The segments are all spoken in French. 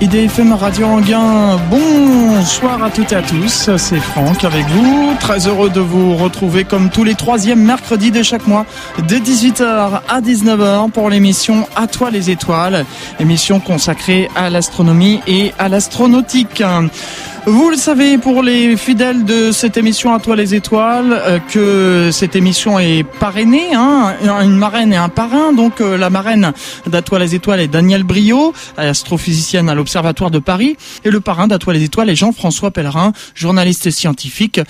IDFM Radio Anguin, bonsoir à toutes et à tous, c'est Franck avec vous, très heureux de vous retrouver comme tous les troisièmes mercredis de chaque mois, de 18h à 19h pour l'émission À toi les étoiles, émission consacrée à l'astronomie et à l'astronautique. Vous le savez, pour les fidèles de cette émission À toi les étoiles, euh, que cette émission est parrainée, hein, une marraine et un parrain. Donc euh, la marraine d'À toi les étoiles est Danielle Brio, astrophysicienne à l'Observatoire de Paris, et le parrain d'À toi les étoiles est Jean-François Pellerin, journaliste scientifique.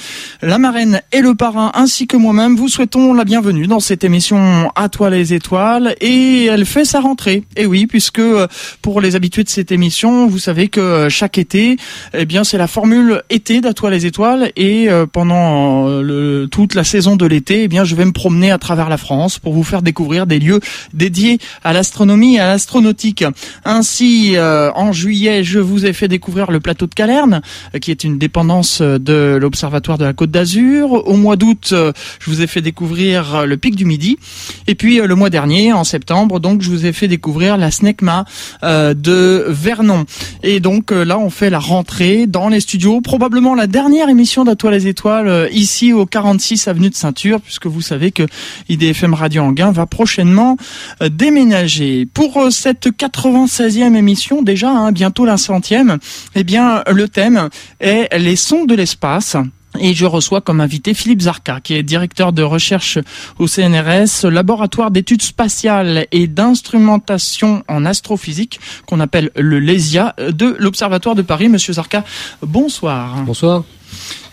La marraine et le parrain, ainsi que moi-même, vous souhaitons la bienvenue dans cette émission À toi les étoiles, et elle fait sa rentrée. Et oui, puisque euh, pour les habitués de cette émission, vous savez que chaque été, eh bien c'est la formule été d'À toi les étoiles et euh, pendant euh, le, toute la saison de l'été, eh bien je vais me promener à travers la France pour vous faire découvrir des lieux dédiés à l'astronomie et à l'astronautique. Ainsi, euh, en juillet, je vous ai fait découvrir le plateau de Calerne, qui est une dépendance de l'Observatoire de la Côte d'Azur. Au mois d'août, je vous ai fait découvrir le pic du Midi. Et puis le mois dernier, en septembre, donc je vous ai fait découvrir la SNECMA de Vernon. Et donc là, on fait la rentrée dans les studios. Probablement la dernière émission d'Atoile les étoiles euh, ici au 46 avenue de Ceinture, puisque vous savez que IDFM Radio Anguin va prochainement euh, déménager. Pour euh, cette 96e émission, déjà hein, bientôt la centième, eh bien le thème est les sons de l'espace. Et je reçois comme invité Philippe Zarka, qui est directeur de recherche au CNRS, laboratoire d'études spatiales et d'instrumentation en astrophysique, qu'on appelle le LESIA, de l'Observatoire de Paris. Monsieur Zarka, bonsoir. Bonsoir.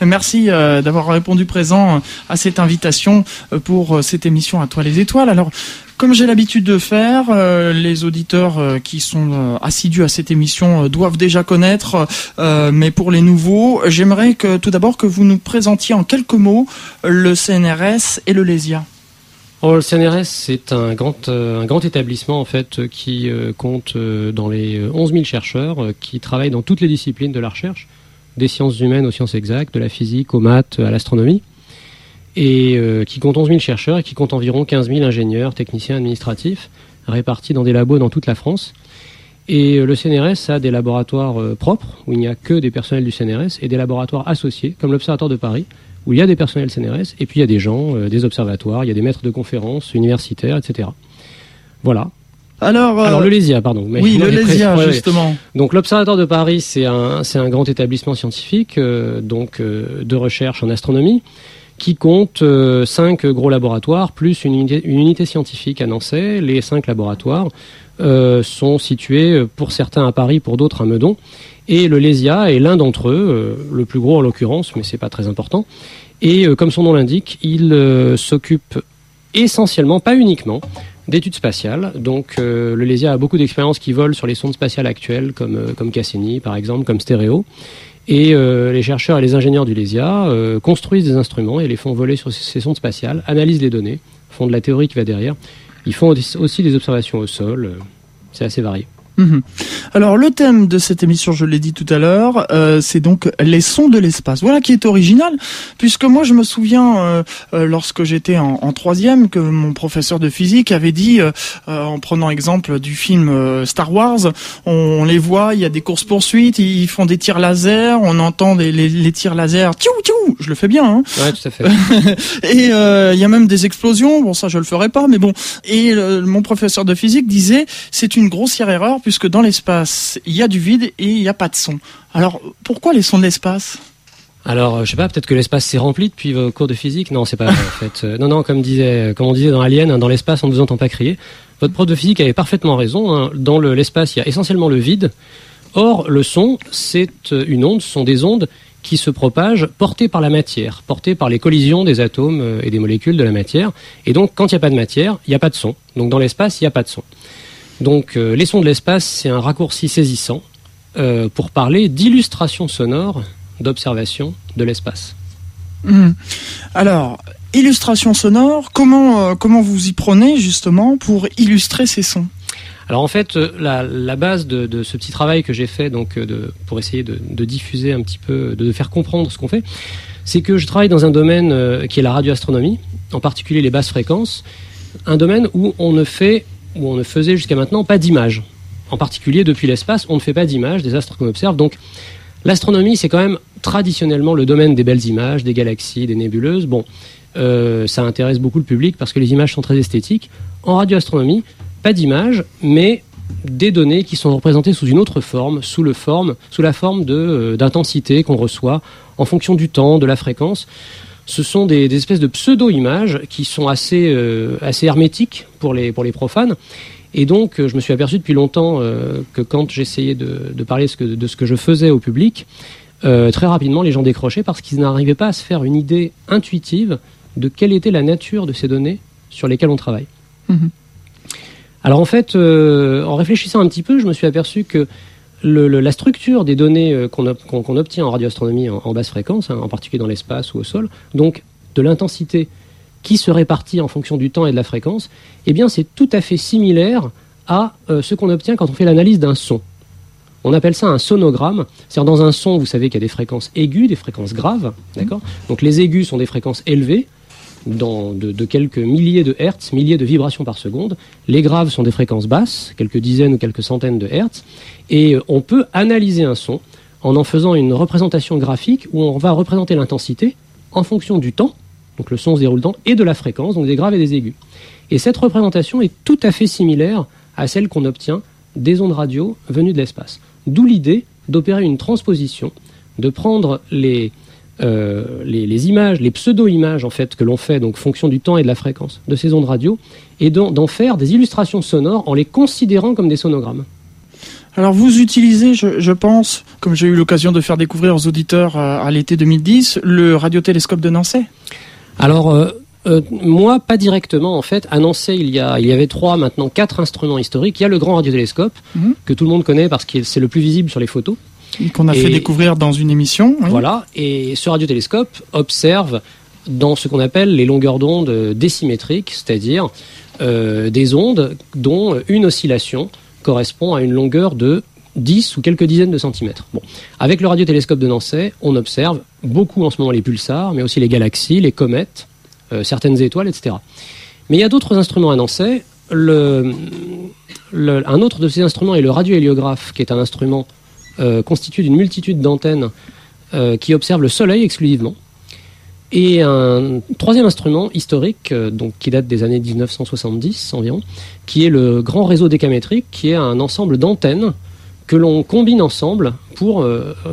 Merci euh, d'avoir répondu présent à cette invitation euh, pour euh, cette émission à toi les étoiles. Alors, comme j'ai l'habitude de faire, les auditeurs qui sont assidus à cette émission doivent déjà connaître, mais pour les nouveaux, j'aimerais que tout d'abord que vous nous présentiez en quelques mots le CNRS et le LESIA. Oh, le CNRS, c'est un grand, un grand établissement en fait qui compte dans les 11 000 chercheurs qui travaillent dans toutes les disciplines de la recherche des sciences humaines aux sciences exactes, de la physique aux maths, à l'astronomie, et euh, qui compte 11 000 chercheurs et qui compte environ 15 000 ingénieurs, techniciens administratifs, répartis dans des labos dans toute la France. Et euh, le CNRS a des laboratoires euh, propres, où il n'y a que des personnels du CNRS, et des laboratoires associés, comme l'Observatoire de Paris, où il y a des personnels CNRS, et puis il y a des gens, des observatoires, il y a des maîtres de conférences universitaires, etc. Voilà, alors, Alors le LESIA, pardon. oui, le LESIA, justement. Donc l'Observatoire de Paris, c'est un, c'est un grand établissement scientifique euh, donc euh, de recherche en astronomie qui compte euh, cinq gros laboratoires plus une unité, une unité, scientifique à Nancy. Les cinq laboratoires sont situés pour certains à Paris, pour d'autres à Meudon. Et le LESIA est l'un d'entre eux, le plus gros en l'occurrence, mais c'est pas très important. Et comme son nom l'indique, il s'occupe essentiellement, pas uniquement, d'études spatiales. Donc euh, le LESIA a beaucoup d'expériences qui volent sur les sondes spatiales actuelles, comme, euh, comme Cassini par exemple, comme Stéréo. Et euh, les chercheurs et les ingénieurs du LESIA construisent des instruments et les font voler sur ces sondes spatiales, analysent les données, font de la théorie qui va derrière. Ils font aussi des observations au sol. c'est assez varié. Mhm. Alors le thème de cette émission, je l'ai dit tout à l'heure, euh, c'est donc les sons de l'espace. Voilà qui est original, puisque moi je me souviens euh, euh, lorsque j'étais en, en, troisième que mon professeur de physique avait dit, en prenant exemple du film Star Wars, on, les voit, il y a des courses poursuites, ils font des tirs laser, on entend des, les, tirs laser, tchou tchou, je le fais bien. Hein ouais, tout à fait. et il y a même des explosions. Bon ça je le ferai pas, mais bon. Et mon professeur de physique disait, c'est une grossière erreur puisque dans l'espace, il y a du vide et il n'y a pas de son. Alors, pourquoi les sons de l'espace? Alors, euh, je sais pas, peut-être que l'espace s'est rempli depuis vos cours de physique. Non, c'est pas vrai, en fait. Euh, non, non, comme disait, comme on disait dans Alien, hein, dans l'espace, on ne vous entend pas crier. Votre prof de physique avait parfaitement raison. Hein. Dans l'espace, il y a essentiellement le vide. Or, le son, c'est euh, une onde, ce sont des ondes qui se propagent portées par la matière, portées par les collisions des atomes et des molécules de la matière. Et donc, quand il n'y a pas de matière, il n'y a pas de son. Donc, dans l'espace, il n'y a pas de son. Donc euh, les sons de l'espace, c'est un raccourci saisissant euh, pour parler d'illustration sonore d'observation de l'espace. Hmm. Alors, illustration sonore, comment, euh, comment vous y prenez justement pour illustrer ces sons? Alors en fait, la, la base de, de, ce petit travail que j'ai fait donc de, pour essayer de, de, diffuser un petit peu, de faire comprendre ce qu'on fait, c'est que je travaille dans un domaine qui est la radioastronomie, en particulier les basses fréquences, un domaine où on ne fait où on ne faisait jusqu'à maintenant pas d'image. en particulier depuis l'espace, on ne fait pas d'images des astres qu'on observe. Donc l'astronomie, c'est quand même traditionnellement le domaine des belles images, des galaxies, des nébuleuses. Bon, euh, ça intéresse beaucoup le public parce que les images sont très esthétiques. En radioastronomie, pas d'images, mais des données qui sont représentées sous une autre forme, sous, le forme, sous la forme euh, d'intensité qu'on reçoit en fonction du temps, de la fréquence. Ce sont des, espèces de pseudo-images qui sont assez, euh, assez hermétiques pour les, pour les profanes. Et donc, euh, je me suis aperçu depuis longtemps que quand j'essayais de, de, parler de ce que je faisais au public, très rapidement, les gens décrochaient parce qu'ils n'arrivaient pas à se faire une idée intuitive de quelle était la nature de ces données sur lesquelles on travaille. Mhm. Alors en fait, euh, en réfléchissant un petit peu, je me suis aperçu que la structure des données euh, qu'on obtient en radioastronomie en, basse fréquence, hein, en particulier dans l'espace ou au sol, donc de l'intensité qui se répartit en fonction du temps et de la fréquence, eh bien c'est tout à fait similaire à euh, ce qu'on obtient quand on fait l'analyse d'un son. On appelle ça un sonogramme. C'est-à-dire dans un son, vous savez qu'il y a des fréquences aiguës, des fréquences graves, d'accord? Donc les aigus sont des fréquences élevées, de, quelques milliers de hertz, milliers de vibrations par seconde. Les graves sont des fréquences basses, quelques dizaines ou quelques centaines de hertz. Et euh, on peut analyser un son en en faisant une représentation graphique où on va représenter l'intensité en fonction du temps, donc le son se déroule temps, et de la fréquence, donc des graves et des aigus. Et cette représentation est tout à fait similaire à celle qu'on obtient des ondes radio venues de l'espace. D'où l'idée d'opérer une transposition, de prendre les, euh, les, images, les pseudo-images en fait que l'on fait, donc fonction du temps et de la fréquence de ces ondes radio, et d'en faire des illustrations sonores en les considérant comme des sonogrammes. Alors vous utilisez, je, pense, comme j'ai eu l'occasion de faire découvrir aux auditeurs euh, à, l'été 2010, le radiotélescope de Nancy Alors euh, moi, pas directement en fait. À Nancy, il y, a, il y avait trois, maintenant quatre instruments historiques. Il y a le grand radiotélescope, mhm. que tout le monde connaît parce que c'est le plus visible sur les photos. Qu'on a fait découvrir dans une émission. Voilà, et ce radiotélescope observe dans ce qu'on appelle les longueurs d'onde désymétriques, c'est-à-dire euh, des ondes dont une oscillation correspond à une longueur de 10 ou quelques dizaines de centimètres. Bon. Avec le radiotélescope de Nancy, on observe beaucoup en ce moment les pulsars, mais aussi les galaxies, les comètes, euh, certaines étoiles, etc. Mais il y a d'autres instruments à Nancy. Le, un autre de ces instruments est le radiohéliographe, qui est un instrument euh, constitué d'une multitude d'antennes euh, qui observent le Soleil exclusivement. Et un troisième instrument historique, euh, donc qui date des années 1970 environ, qui est le grand réseau décamétrique, qui est un ensemble d'antennes que l'on combine ensemble pour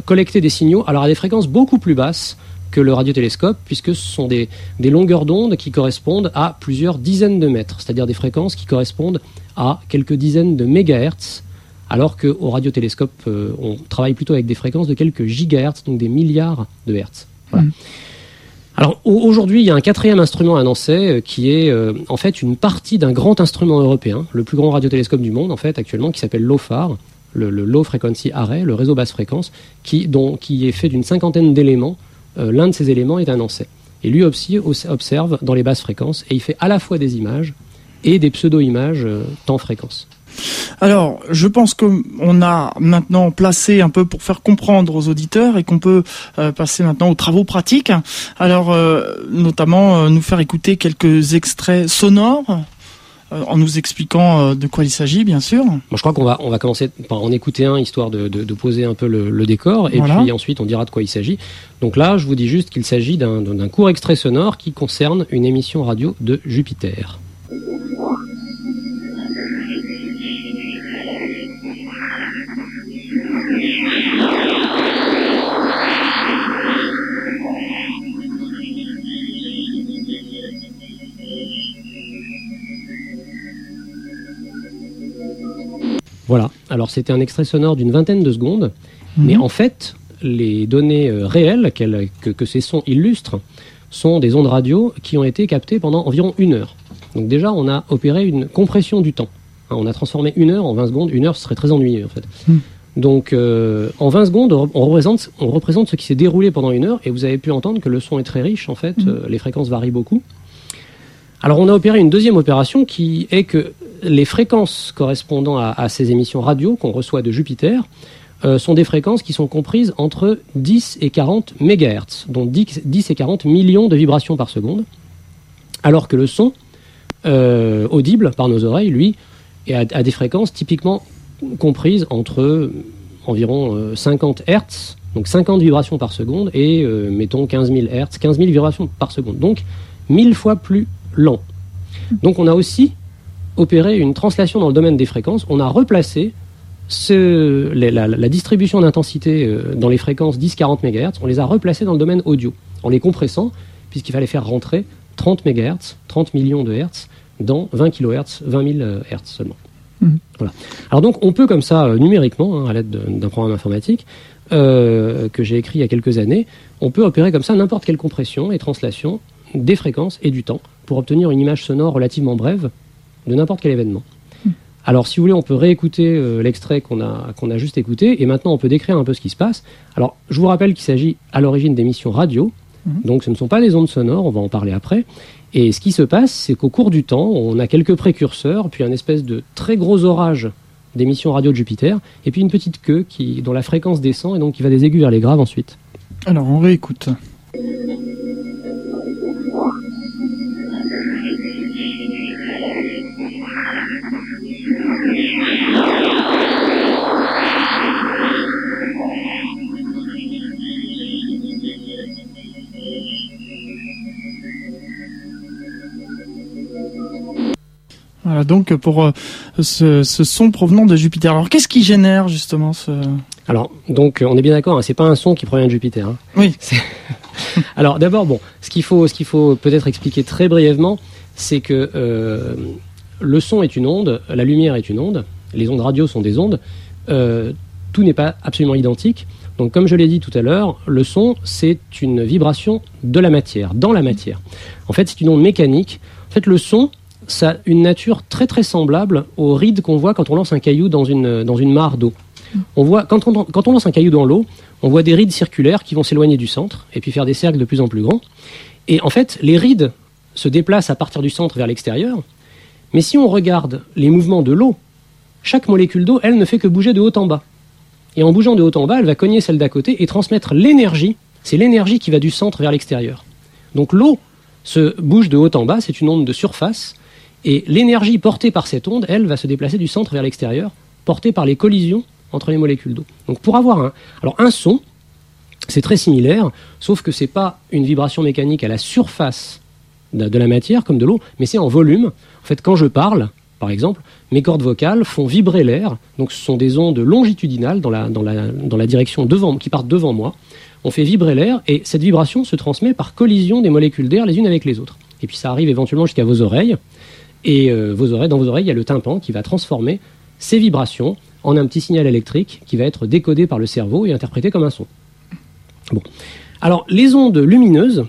collecter des signaux, à des fréquences beaucoup plus basses que le radiotélescope, puisque ce sont des, des longueurs d'onde qui correspondent à plusieurs dizaines de mètres, c'est-à-dire des fréquences qui correspondent à quelques dizaines de mégahertz alors qu'au radiotélescope, euh, on travaille plutôt avec des fréquences de quelques gigahertz, donc des milliards de hertz. Hmm. Alors aujourd'hui, il y a un quatrième instrument annoncé euh, qui est euh, en fait une partie d'un grand instrument européen, le plus grand radiotélescope du monde en fait actuellement, qui s'appelle LOFAR, le, Low Frequency Array, le réseau basse fréquence, qui, qui est fait d'une cinquantaine d'éléments. L'un de ces éléments est annoncé. Et lui aussi observe dans les basses fréquences et il fait à la fois des images et des pseudo-images temps fréquence. Alors, je pense qu'on a maintenant placé un peu pour faire comprendre aux auditeurs et qu'on peut euh, passer maintenant aux travaux pratiques. Alors, euh, notamment, euh, nous faire écouter quelques extraits sonores en nous expliquant de quoi il s'agit, bien sûr. je crois qu'on va, on va commencer par en écouter un, histoire de, poser un peu le, décor, et puis ensuite on dira de quoi il s'agit. Donc là, je vous dis juste qu'il s'agit d'un court extrait sonore qui concerne une émission radio de Jupiter. Alors c'était un extrait sonore d'une vingtaine de secondes, mhm. mais en fait, les données euh, réelles que, ces sons illustrent sont des ondes radio qui ont été captées pendant environ une heure. Donc déjà, on a opéré une compression du temps. Hein, on a transformé une heure en 20 secondes. Une heure, ce serait très ennuyeux en fait. Mhm. Donc euh, en 20 secondes, on représente, on représente ce qui s'est déroulé pendant une heure et vous avez pu entendre que le son est très riche en fait, mhm. euh, les fréquences varient beaucoup. Alors on a opéré une deuxième opération qui est que les fréquences correspondant à, ces émissions radio qu'on reçoit de Jupiter euh, sont des fréquences qui sont comprises entre 10 et 40 MHz, donc 10, et 40 millions de vibrations par seconde, alors que le son euh, audible par nos oreilles, lui, est à, des fréquences typiquement comprises entre environ 50 Hertz, donc 50 vibrations par seconde, et mettons 15 000 Hertz, 15 000 vibrations par seconde. Donc 1000 fois plus lent. Donc on a aussi opéré une translation dans le domaine des fréquences. On a replacé la, distribution d'intensité euh, dans les fréquences 10-40 MHz, on les a replacées dans le domaine audio, en les compressant, puisqu'il fallait faire rentrer 30 MHz, 30 millions de Hertz, dans 20 kHz, 20 000 Hz seulement. Mhm. Voilà. Alors donc on peut comme ça, euh, numériquement, hein, à l'aide d'un programme informatique, euh, que j'ai écrit il y a quelques années, on peut opérer comme ça n'importe quelle compression et translation des fréquences et du temps pour obtenir une image sonore relativement brève de n'importe quel événement. Alors, si vous voulez, on peut réécouter euh, l'extrait qu'on a, qu'on a juste écouté, et maintenant on peut décrire un peu ce qui se passe. Alors, je vous rappelle qu'il s'agit à l'origine d'émissions radio, mhm. donc ce ne sont pas des ondes sonores, on va en parler après. Et ce qui se passe, c'est qu'au cours du temps, on a quelques précurseurs, puis un espèce de très gros orage d'émissions radio de Jupiter, et puis une petite queue qui, dont la fréquence descend et donc qui va des aigus vers les graves ensuite. Alors, on réécoute. Voilà, donc pour euh, ce, son provenant de Jupiter. Alors qu'est-ce qui génère justement ce... Alors, donc on est bien d'accord, hein, c'est pas un son qui provient de Jupiter. Hein. Oui. Alors d'abord, bon, ce qu'il faut, ce qu'il faut peut-être expliquer très brièvement, c'est que euh, le son est une onde, la lumière est une onde, les ondes radio sont des ondes, euh, tout n'est pas absolument identique. Donc comme je l'ai dit tout à l'heure, le son, c'est une vibration de la matière, dans la matière. En fait, c'est une onde mécanique. En fait, le son, ça a une nature très très semblable aux rides qu'on voit quand on lance un caillou dans une, dans une mare d'eau. On voit, quand on, quand on lance un caillou dans l'eau, on voit des rides circulaires qui vont s'éloigner du centre et puis faire des cercles de plus en plus grands. Et en fait, les rides se déplacent à partir du centre vers l'extérieur. Mais si on regarde les mouvements de l'eau, chaque molécule d'eau, elle ne fait que bouger de haut en bas. Et en bougeant de haut en bas, elle va cogner celle d'à côté et transmettre l'énergie. C'est l'énergie qui va du centre vers l'extérieur. Donc l'eau se bouge de haut en bas, c'est une onde de surface, et l'énergie portée par cette onde, elle, va se déplacer du centre vers l'extérieur, portée par les collisions entre les molécules d'eau. Donc pour avoir un, alors un son, c'est très similaire, sauf que c'est pas une vibration mécanique à la surface de la matière comme de l'eau, mais c'est en volume. Quand je parle, par exemple, mes cordes vocales font vibrer l'air. Donc, ce sont des ondes longitudinales dans la direction devant, qui partent devant moi. On fait vibrer l'air et cette vibration se transmet par collision des molécules d'air les unes avec les autres. Et puis, ça arrive éventuellement jusqu'à vos oreilles. Et euh, vos oreilles, dans vos oreilles, il y a le tympan qui va transformer ces vibrations en un petit signal électrique qui va être décodé par le cerveau et interprété comme un son. Bon. Alors, les ondes lumineuses,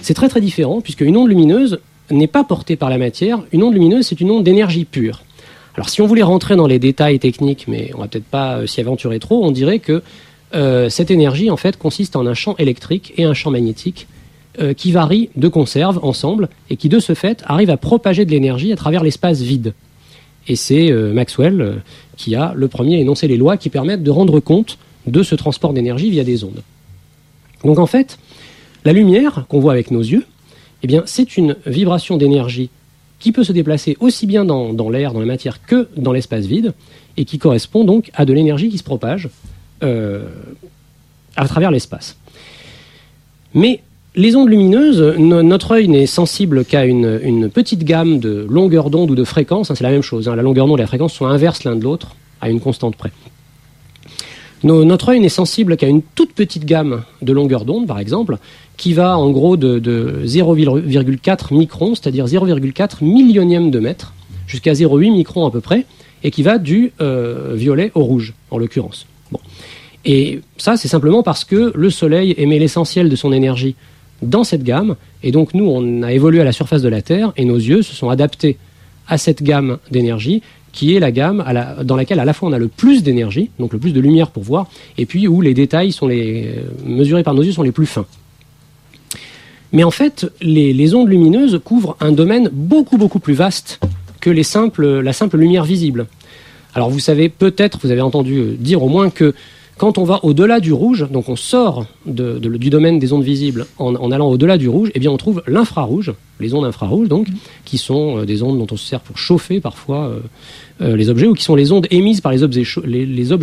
c'est très très différent, puisque une onde lumineuse n'est pas portée par la matière. Une onde lumineuse, c'est une onde d'énergie pure. Alors, si on voulait rentrer dans les détails techniques, mais on va peut-être pas euh, s'y aventurer trop, on dirait que euh, cette énergie, en fait, consiste en un champ électrique et un champ magnétique euh, qui varient de conserve ensemble et qui, de ce fait, arrivent à propager de l'énergie à travers l'espace vide. Et c'est Maxwell qui a le premier énoncé les lois qui permettent de rendre compte de ce transport d'énergie via des ondes. Donc en fait, la lumière qu'on voit avec nos yeux, eh c'est une vibration d'énergie qui peut se déplacer aussi bien dans, l'air, dans la matière, que dans l'espace vide, et qui correspond donc à de l'énergie qui se propage euh, à travers l'espace. Mais les ondes lumineuses, notre œil n'est sensible qu'à une, petite gamme de longueurs d'onde ou de fréquences. Hein, c'est la même chose. Hein. la longueur d'onde et la fréquence sont inverses l'un de l'autre, à une constante près notre œil n'est sensible qu'à une toute petite gamme de longueur d'onde, par exemple, qui va en gros de, 0,4 microns, c'est-à-dire 0,4 millionième de mètre, jusqu'à 0,8 microns à peu près, et qui va du euh, violet au rouge, en l'occurrence. Et ça, c'est simplement parce que le Soleil émet l'essentiel de son énergie dans cette gamme, et donc nous, on a évolué à la surface de la Terre, et nos yeux se sont adaptés à cette gamme d'énergie qui est la gamme dans laquelle à la fois on a le plus d'énergie, donc le plus de lumière pour voir, et puis où les détails euh, mesurés par nos yeux sont les plus fins. Mais en fait, les, ondes lumineuses couvrent un domaine beaucoup beaucoup plus vaste que la simple lumière visible. Alors vous savez peut-être, vous avez entendu dire au moins que Quand on va au-delà du rouge, donc on sort du domaine des ondes visibles en, allant au-delà du rouge, eh bien on trouve l'infrarouge, les ondes infrarouges donc, qui sont euh, des ondes dont on se sert pour chauffer parfois euh, euh, les objets, ou qui sont les ondes émises par les objets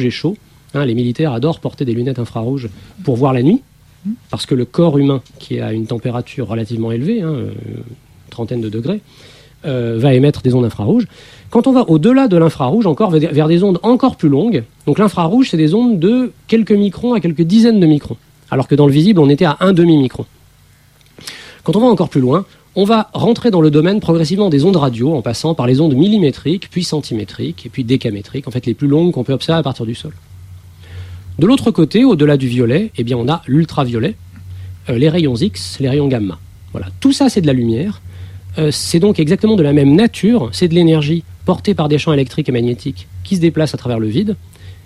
chauds. Hein, les militaires adorent porter des lunettes infrarouges pour voir la nuit, parce que le corps humain, qui est à une température relativement élevée, hein, trentaine de degrés, euh, va émettre des ondes infrarouges. Quand on va au-delà de l'infrarouge, encore vers des ondes encore plus longues, donc l'infrarouge, c'est des ondes de quelques microns à quelques dizaines de microns, alors que dans le visible, on était à un demi-micron. Quand on va encore plus loin, on va rentrer dans le domaine progressivement des ondes radio, en passant par les ondes millimétriques, puis centimétriques, et puis décamétriques, en fait les plus longues qu'on peut observer à partir du sol. De l'autre côté, au-delà du violet, eh bien on a l'ultraviolet, euh, les rayons X, les rayons gamma. Voilà, tout ça c'est de la lumière. Euh, c'est donc exactement de la même nature, c'est de l'énergie portée par des champs électriques et magnétiques qui se déplacent à travers le vide,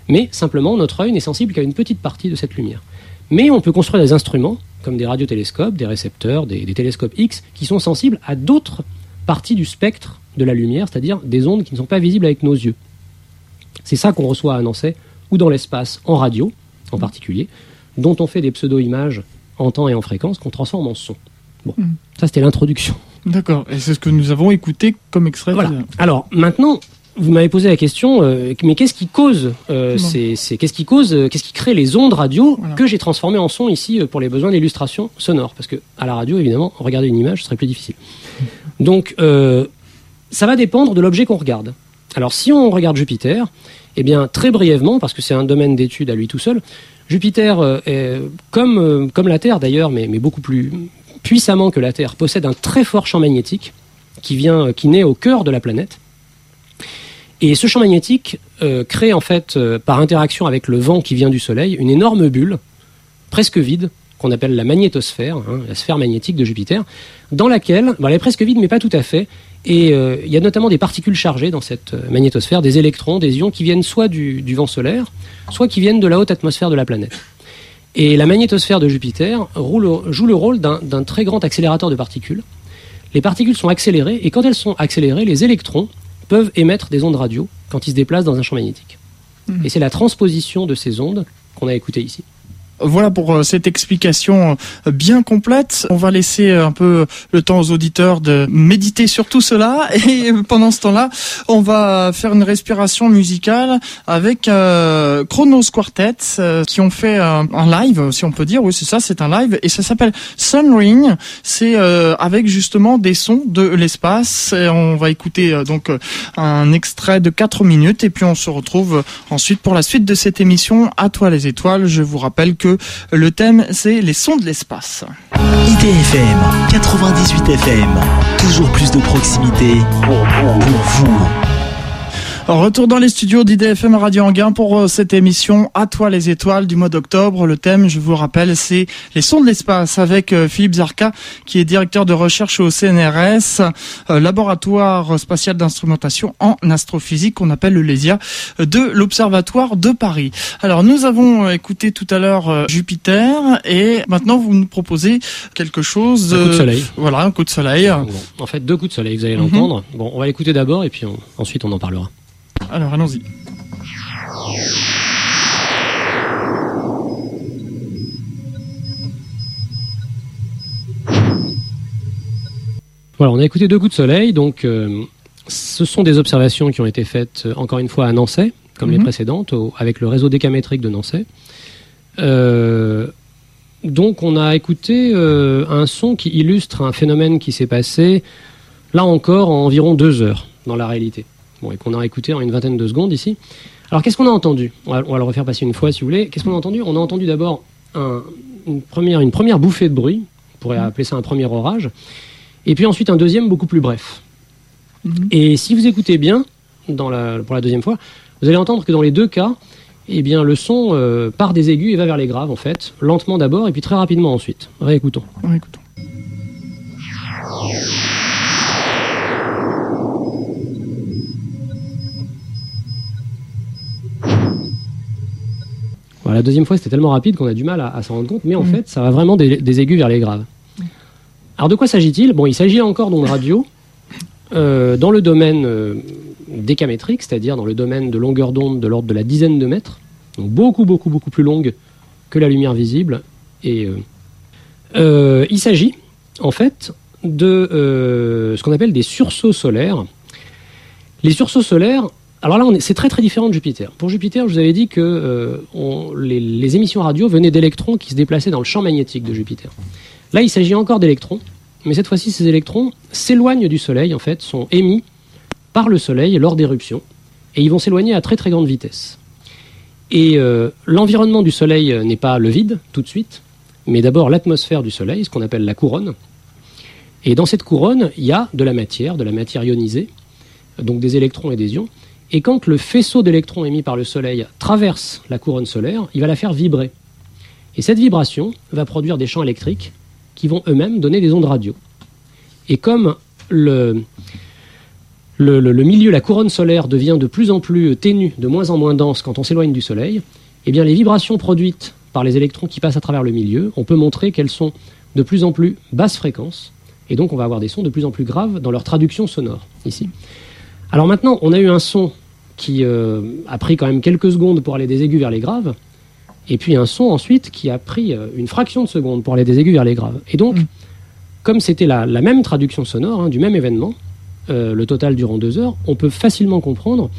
mais simplement notre œil n'est sensible qu'à une petite partie de cette lumière. Mais on peut construire des instruments, comme des radiotélescopes, des récepteurs, des, des télescopes X, qui sont sensibles à d'autres parties du spectre de la lumière, c'est-à-dire des ondes qui ne sont pas visibles avec nos yeux. C'est ça qu'on reçoit à Nancy ou dans l'espace, en radio en particulier, dont on fait des pseudo-images en temps et en fréquence qu'on transforme en son. Bon, mm. ça c'était l'introduction. D'accord, et c'est ce que nous avons écouté comme extrait. Voilà. Alors maintenant, vous m'avez posé la question, euh, mais qu'est-ce qui cause, euh, c'est, qu'est-ce qui cause, euh, qu'est-ce qui crée les ondes radio voilà. que j'ai transformées en son ici pour les besoins d'illustration sonore? Parce que à la radio, évidemment, regarder une image serait plus difficile. Donc, ça va dépendre de l'objet qu'on regarde. Alors, si on regarde Jupiter, eh bien, très brièvement, parce que c'est un domaine d'étude à lui tout seul, Jupiter, est, comme, comme la Terre d'ailleurs, mais, mais beaucoup plus puissamment que la Terre, possède un très fort champ magnétique qui, vient, qui naît au cœur de la planète. Et ce champ magnétique euh, crée en fait, euh, par interaction avec le vent qui vient du Soleil, une énorme bulle, presque vide, qu'on appelle la magnétosphère, hein, la sphère magnétique de Jupiter, dans laquelle, elle est presque vide mais pas tout à fait, et euh, il y a notamment des particules chargées dans cette euh, magnétosphère, des électrons, des ions qui viennent soit du vent solaire, soit qui viennent de la haute atmosphère de la planète. Et la magnétosphère de Jupiter roule, joue le rôle d'un très grand accélérateur de particules. Les particules sont accélérées, et quand elles sont accélérées, les électrons peuvent émettre des ondes radio quand ils se déplacent dans un champ magnétique. Mmh. Et c'est la transposition de ces ondes qu'on a écoutées ici. Voilà pour euh, cette explication euh, bien complète. On va laisser un peu le temps aux auditeurs de méditer sur tout cela et pendant ce temps-là, on va faire une respiration musicale avec euh, Chronos Quartet euh, qui ont fait un, live, si on peut dire. Oui, c'est ça, c'est un live et ça s'appelle Sunring. C'est euh, avec justement des sons de l'espace. On va écouter donc un extrait de 4 minutes et puis on se retrouve ensuite pour la suite de cette émission À toi les étoiles. Je vous rappelle que le thème c'est les sons de l'espace. IDFM 98 FM, toujours plus de proximité. Pour vous. Retour dans les studios d'IDFM Radio Anguin pour euh, cette émission À toi les étoiles du mois d'octobre. Le thème, je vous le rappelle, c'est les sons de l'espace avec euh, Philippe Zarka qui est directeur de recherche au CNRS, euh, laboratoire spatial d'instrumentation en astrophysique qu'on appelle le LESIA de l'Observatoire de Paris. Alors nous avons écouté tout à l'heure Jupiter et maintenant vous nous proposez quelque chose. Un coup de soleil. Voilà, un coup de soleil. Bon, en fait, deux coups de soleil, vous allez l'entendre. Mm -hmm. Bon, on va l'écouter d'abord et puis on, ensuite on en parlera. Alors allons-y. Voilà, on a écouté deux coups de soleil, donc euh, ce sont des observations qui ont été faites euh, encore une fois à Nancy, comme mm -hmm. les précédentes, au, avec le réseau décamétrique de Nancy. Euh, donc on a écouté euh, un son qui illustre un phénomène qui s'est passé, là encore, en environ deux heures dans la réalité bon, et qu'on a écouté en une vingtaine de secondes ici. Alors qu'est-ce qu'on a entendu? On va, on va, le refaire passer une fois si vous voulez. Qu'est-ce qu'on a entendu? On a entendu d'abord un, une, première, une première bouffée de bruit, on pourrait appeler ça un premier orage, et puis ensuite un deuxième beaucoup plus bref. Mm -hmm. Et si vous écoutez bien, dans la, pour la deuxième fois, vous allez entendre que dans les deux cas, eh bien, le son euh, part des aigus et va vers les graves, en fait, lentement d'abord et puis très rapidement ensuite. Réécoutons. Réécoutons. La deuxième fois, c'était tellement rapide qu'on a du mal à, à s'en rendre compte, mais en mmh. fait, ça va vraiment des, des, aigus vers les graves. Alors, de quoi s'agit-il? Bon, il s'agit encore d'ondes radio euh, dans le domaine euh, décamétrique, c'est-à-dire dans le domaine de longueur d'onde de l'ordre de la dizaine de mètres, donc beaucoup, beaucoup, beaucoup plus longues que la lumière visible. Et il s'agit, en fait, de ce qu'on appelle des sursauts solaires. Les sursauts solaires, alors là, c'est très très différent de Jupiter. Pour Jupiter, je vous avais dit que euh, les, émissions radio venaient d'électrons qui se déplaçaient dans le champ magnétique de Jupiter. Là, il s'agit encore d'électrons, mais cette fois-ci, ces électrons s'éloignent du Soleil, en fait, sont émis par le Soleil lors d'éruptions, et ils vont s'éloigner à très très grande vitesse. Et euh, l'environnement du Soleil n'est pas le vide tout de suite, mais d'abord l'atmosphère du Soleil, ce qu'on appelle la couronne. Et dans cette couronne, il y a de la matière, de la matière ionisée, donc des électrons et des ions. Et quand le faisceau d'électrons émis par le Soleil traverse la couronne solaire, il va la faire vibrer. Et cette vibration va produire des champs électriques qui vont eux-mêmes donner des ondes radio. Et comme le, milieu, la couronne solaire devient de plus en plus ténue, de moins en moins dense quand on s'éloigne du Soleil, eh bien les vibrations produites par les électrons qui passent à travers le milieu, on peut montrer qu'elles sont de plus en plus basse fréquence, et donc on va avoir des sons de plus en plus graves dans leur traduction sonore ici. Alors maintenant, on a eu un son qui euh, a pris quand même quelques secondes pour aller des aigus vers les graves, et puis un son ensuite qui a pris euh, une fraction de seconde pour aller des aigus vers les graves. Et donc, mm. comme c'était la, même traduction sonore hein, du même événement, euh, le total durant deux heures, on peut facilement comprendre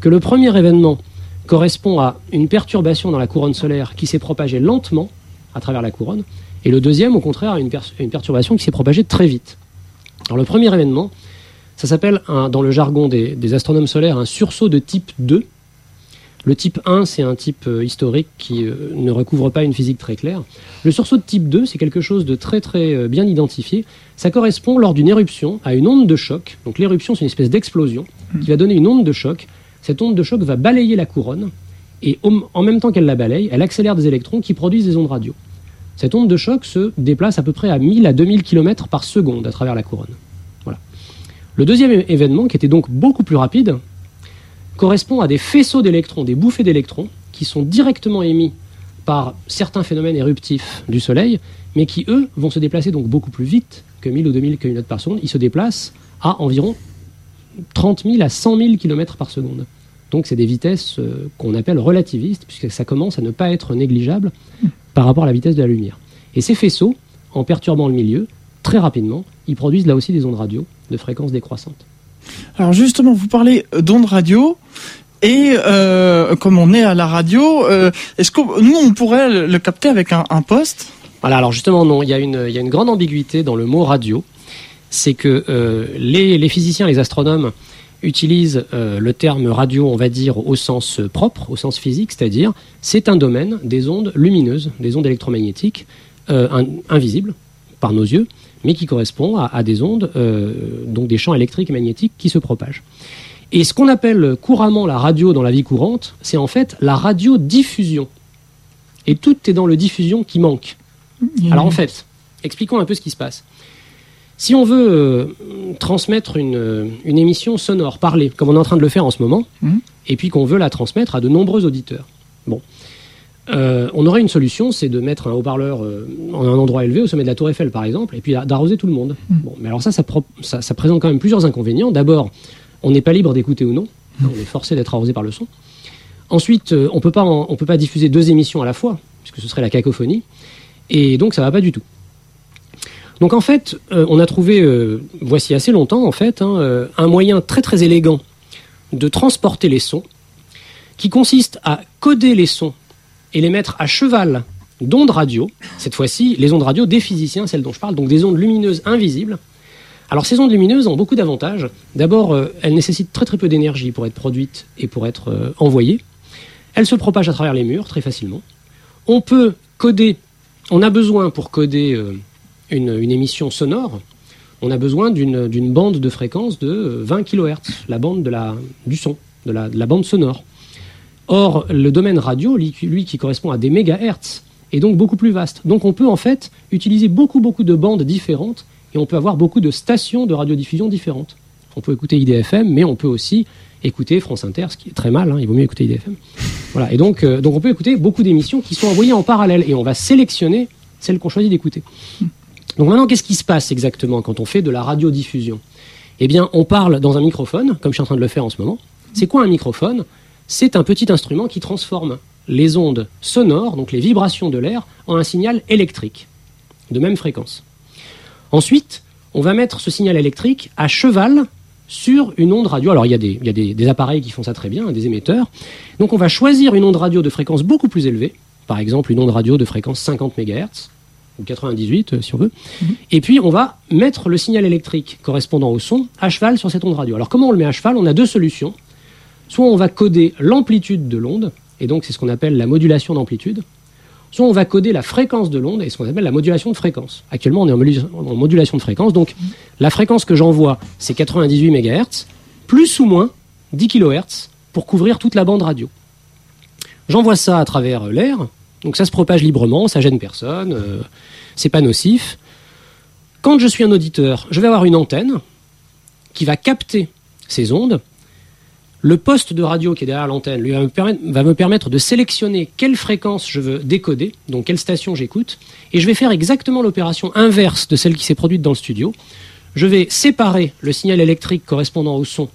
que le premier événement correspond à une perturbation dans la couronne solaire qui s'est propagée lentement à travers la couronne, et le deuxième, au contraire, à une, une perturbation qui s'est propagée très vite. Alors le premier événement, ça s'appelle, dans le jargon des, astronomes solaires, un sursaut de type 2. Le type 1, c'est un type euh, historique qui euh, ne recouvre pas une physique très claire. Le sursaut de type 2, c'est quelque chose de très très euh, bien identifié. Ça correspond lors d'une éruption à une onde de choc. Donc l'éruption, c'est une espèce d'explosion hmm. qui va donner une onde de choc. Cette onde de choc va balayer la couronne et en même temps qu'elle la balaye, elle accélère des électrons qui produisent des ondes radio. Cette onde de choc se déplace à peu près à 1000 à 2000 km par seconde à travers la couronne. Le deuxième événement, qui était donc beaucoup plus rapide, correspond à des faisceaux d'électrons, des bouffées d'électrons, qui sont directement émis par certains phénomènes éruptifs du Soleil, mais qui, eux, vont se déplacer donc beaucoup plus vite que 1000 ou 2000 km par seconde. Ils se déplacent à environ 30 000 à 100 000 km par seconde. Donc c'est des vitesses euh, qu'on appelle relativistes, puisque ça commence à ne pas être négligeable par rapport à la vitesse de la lumière. Et ces faisceaux, en perturbant le milieu, très rapidement, ils produisent là aussi des ondes radio de fréquences décroissantes. Alors justement, vous parlez d'ondes radio. Et euh, comme on est à la radio, euh, est-ce que nous on pourrait le capter avec un, poste? Voilà, alors justement non, il y, a une, il y a une grande ambiguïté dans le mot radio. C'est que euh, les, les, physiciens, les astronomes utilisent le terme radio, on va dire, au sens propre, au sens physique, c'est-à-dire c'est un domaine des ondes lumineuses, des ondes électromagnétiques invisibles par nos yeux, mais qui correspond à, des ondes, euh, donc des champs électriques et magnétiques qui se propagent. Et ce qu'on appelle couramment la radio dans la vie courante, c'est en fait la radiodiffusion. Et tout est dans le diffusion qui manque. Mmh. Alors en fait, expliquons un peu ce qui se passe. Si on veut euh, transmettre une, une, émission sonore, parlée, comme on est en train de le faire en ce moment, mmh. et puis qu'on veut la transmettre à de nombreux auditeurs, bon, euh, on aurait une solution, c'est de mettre un haut-parleur euh, en un endroit élevé, au sommet de la Tour Eiffel par exemple, et puis d'arroser tout le monde. Mm. Bon, mais alors ça ça, présente quand même plusieurs inconvénients. D'abord, on n'est pas libre d'écouter ou non, mm. on est forcé d'être arrosé par le son. Ensuite, euh, on ne peut pas diffuser deux émissions à la fois, puisque ce serait la cacophonie, et donc ça va pas du tout. Donc en fait, on a trouvé, voici assez longtemps en fait, hein, un moyen très très élégant de transporter les sons, qui consiste à coder les sons et les mettre à cheval d'ondes radio, cette fois-ci les ondes radio des physiciens, celles dont je parle, donc des ondes lumineuses invisibles. Alors ces ondes lumineuses ont beaucoup d'avantages. D'abord, euh, elles nécessitent très très peu d'énergie pour être produites et pour être euh, envoyées. Elles se propagent à travers les murs très facilement. On peut coder, on a besoin pour coder euh, une, émission sonore, on a besoin d'une bande de fréquence de 20 kHz, la bande du son, de la bande sonore. Or, le domaine radio, lui, qui correspond à des mégahertz, est donc beaucoup plus vaste. Donc on peut en fait utiliser beaucoup beaucoup de bandes différentes et on peut avoir beaucoup de stations de radiodiffusion différentes. On peut écouter IDFM, mais on peut aussi écouter France Inter, ce qui est très mal, hein, il vaut mieux écouter IDFM. Voilà, et donc, euh, donc on peut écouter beaucoup d'émissions qui sont envoyées en parallèle et on va sélectionner celles qu'on choisit d'écouter. Donc maintenant, qu'est-ce qui se passe exactement quand on fait de la radiodiffusion? Eh bien, on parle dans un microphone, comme je suis en train de le faire en ce moment. C'est quoi un microphone? C'est un petit instrument qui transforme les ondes sonores, donc les vibrations de l'air, en un signal électrique de même fréquence. Ensuite, on va mettre ce signal électrique à cheval sur une onde radio. Alors il y a, des, appareils qui font ça très bien, des émetteurs. Donc on va choisir une onde radio de fréquence beaucoup plus élevée, par exemple une onde radio de fréquence 50 MHz, ou 98 euh, si on veut. Mhm. Et puis on va mettre le signal électrique correspondant au son à cheval sur cette onde radio. Alors comment on le met à cheval? On a deux solutions. Soit on va coder l'amplitude de l'onde, et donc c'est ce qu'on appelle la modulation d'amplitude. Soit on va coder la fréquence de l'onde, et ce qu'on appelle la modulation de fréquence. Actuellement on est en, modulation de fréquence, donc la fréquence que j'envoie c'est 98 MHz, plus ou moins 10 kHz pour couvrir toute la bande radio. J'envoie ça à travers l'air, donc ça se propage librement, ça gêne personne, euh, c'est pas nocif. Quand je suis un auditeur, je vais avoir une antenne qui va capter ces ondes. Le poste de radio qui est derrière l'antenne lui va me, permettre, va me permettre de sélectionner quelle fréquence je veux décoder, donc quelle station j'écoute, et je vais faire exactement l'opération inverse de celle qui s'est produite dans le studio. Je vais séparer le signal électrique correspondant au son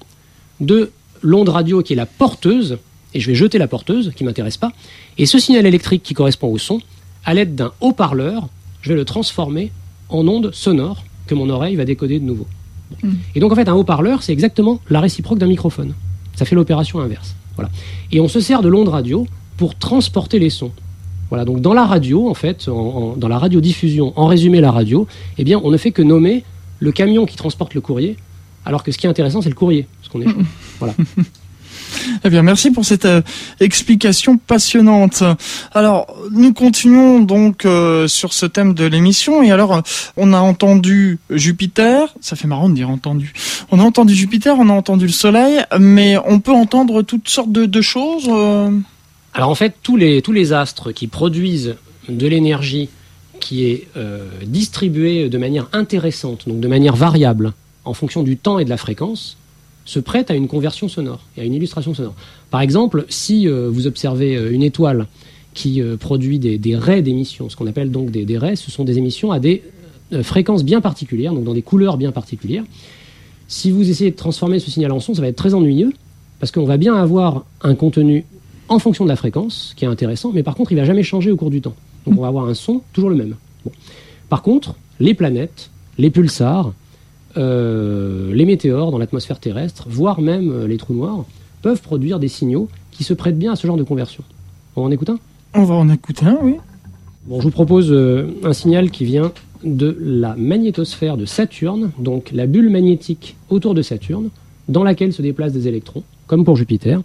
de l'onde radio qui est la porteuse, et je vais jeter la porteuse qui m'intéresse pas. Et ce signal électrique qui correspond au son, à l'aide d'un haut-parleur, je vais le transformer en onde sonore que mon oreille va décoder de nouveau. Hmm. Et donc en fait, un haut-parleur, c'est exactement la réciproque d'un microphone. Ça fait l'opération inverse. Voilà. Et on se sert de l'onde radio pour transporter les sons. Voilà, donc dans la radio, en fait, dans la radiodiffusion, en résumé la radio, eh bien, on ne fait que nommer le camion qui transporte le courrier, alors que ce qui est intéressant, c'est le courrier, ce qu'on échange. Voilà. Eh bien, merci pour cette euh, explication passionnante. Alors, nous continuons donc euh, sur ce thème de l'émission. Et alors, on a entendu Jupiter. Ça fait marrant de dire entendu. On a entendu Jupiter, on a entendu le Soleil, mais on peut entendre toutes sortes de, choses. Euh? Alors, en fait, tous les tous les astres qui produisent de l'énergie qui est distribuée de manière intéressante, donc de manière variable, en fonction du temps et de la fréquence, se prête à une conversion sonore et à une illustration sonore. Par exemple, si euh, vous observez euh, une étoile qui euh, produit des, raies d'émissions, ce qu'on appelle donc des, des, raies, ce sont des émissions à des fréquences bien particulières, donc dans des couleurs bien particulières. Si vous essayez de transformer ce signal en son, ça va être très ennuyeux, parce qu'on va bien avoir un contenu en fonction de la fréquence, qui est intéressant, mais par contre, il va jamais changer au cours du temps. Donc on va avoir un son toujours le même. Par contre, les planètes, les pulsars, euh, les météores dans l'atmosphère terrestre, voire même euh, les trous noirs, peuvent produire des signaux qui se prêtent bien à ce genre de conversion. On en écoute un? On va en écouter un, oui. Bon, je vous propose euh, un signal qui vient de la magnétosphère de Saturne, donc la bulle magnétique autour de Saturne, dans laquelle se déplacent des électrons, comme pour Jupiter.